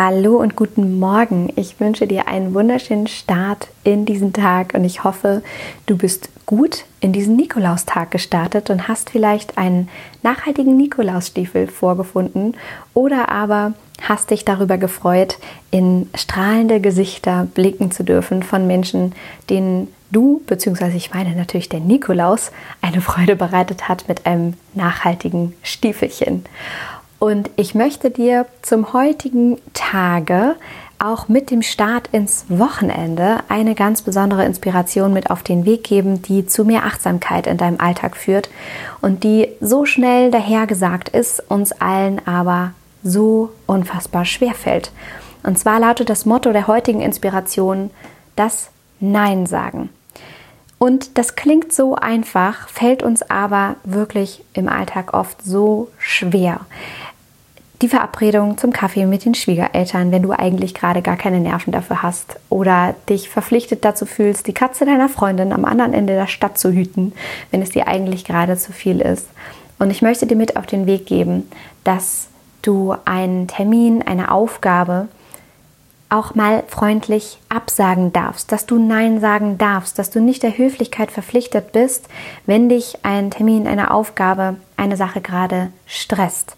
Hallo und guten Morgen. Ich wünsche dir einen wunderschönen Start in diesen Tag und ich hoffe, du bist gut in diesen Nikolaustag gestartet und hast vielleicht einen nachhaltigen Nikolausstiefel vorgefunden oder aber hast dich darüber gefreut, in strahlende Gesichter blicken zu dürfen von Menschen, denen du, beziehungsweise ich meine natürlich der Nikolaus, eine Freude bereitet hat mit einem nachhaltigen Stiefelchen. Und ich möchte dir zum heutigen Tage auch mit dem Start ins Wochenende eine ganz besondere Inspiration mit auf den Weg geben, die zu mehr Achtsamkeit in deinem Alltag führt und die so schnell dahergesagt ist, uns allen aber so unfassbar schwer fällt. Und zwar lautet das Motto der heutigen Inspiration das Nein sagen. Und das klingt so einfach, fällt uns aber wirklich im Alltag oft so schwer die Verabredung zum Kaffee mit den Schwiegereltern, wenn du eigentlich gerade gar keine Nerven dafür hast oder dich verpflichtet dazu fühlst, die Katze deiner Freundin am anderen Ende der Stadt zu hüten, wenn es dir eigentlich gerade zu viel ist. Und ich möchte dir mit auf den Weg geben, dass du einen Termin, eine Aufgabe auch mal freundlich absagen darfst, dass du Nein sagen darfst, dass du nicht der Höflichkeit verpflichtet bist, wenn dich ein Termin, eine Aufgabe, eine Sache gerade stresst.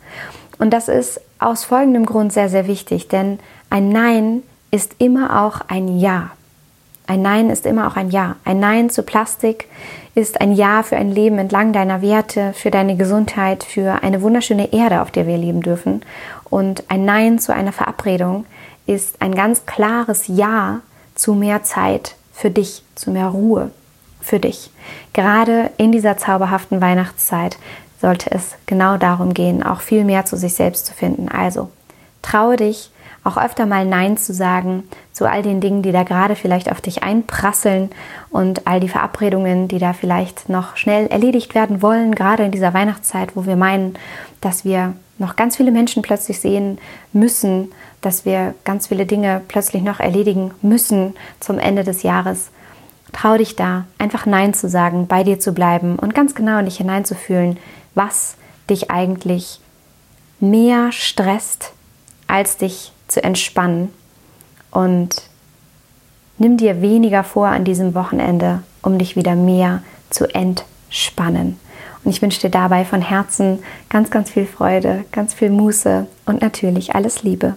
Und das ist aus folgendem Grund sehr, sehr wichtig, denn ein Nein ist immer auch ein Ja. Ein Nein ist immer auch ein Ja. Ein Nein zu Plastik ist ein Ja für ein Leben entlang deiner Werte, für deine Gesundheit, für eine wunderschöne Erde, auf der wir leben dürfen. Und ein Nein zu einer Verabredung ist ein ganz klares Ja zu mehr Zeit für dich, zu mehr Ruhe für dich. Gerade in dieser zauberhaften Weihnachtszeit sollte es genau darum gehen, auch viel mehr zu sich selbst zu finden. Also traue dich, auch öfter mal Nein zu sagen zu all den Dingen, die da gerade vielleicht auf dich einprasseln und all die Verabredungen, die da vielleicht noch schnell erledigt werden wollen, gerade in dieser Weihnachtszeit, wo wir meinen, dass wir noch ganz viele Menschen plötzlich sehen müssen, dass wir ganz viele Dinge plötzlich noch erledigen müssen zum Ende des Jahres. Trau dich da, einfach Nein zu sagen, bei dir zu bleiben und ganz genau in dich hineinzufühlen, was dich eigentlich mehr stresst, als dich zu entspannen. Und nimm dir weniger vor an diesem Wochenende, um dich wieder mehr zu entspannen. Und ich wünsche dir dabei von Herzen ganz, ganz viel Freude, ganz viel Muße und natürlich alles Liebe.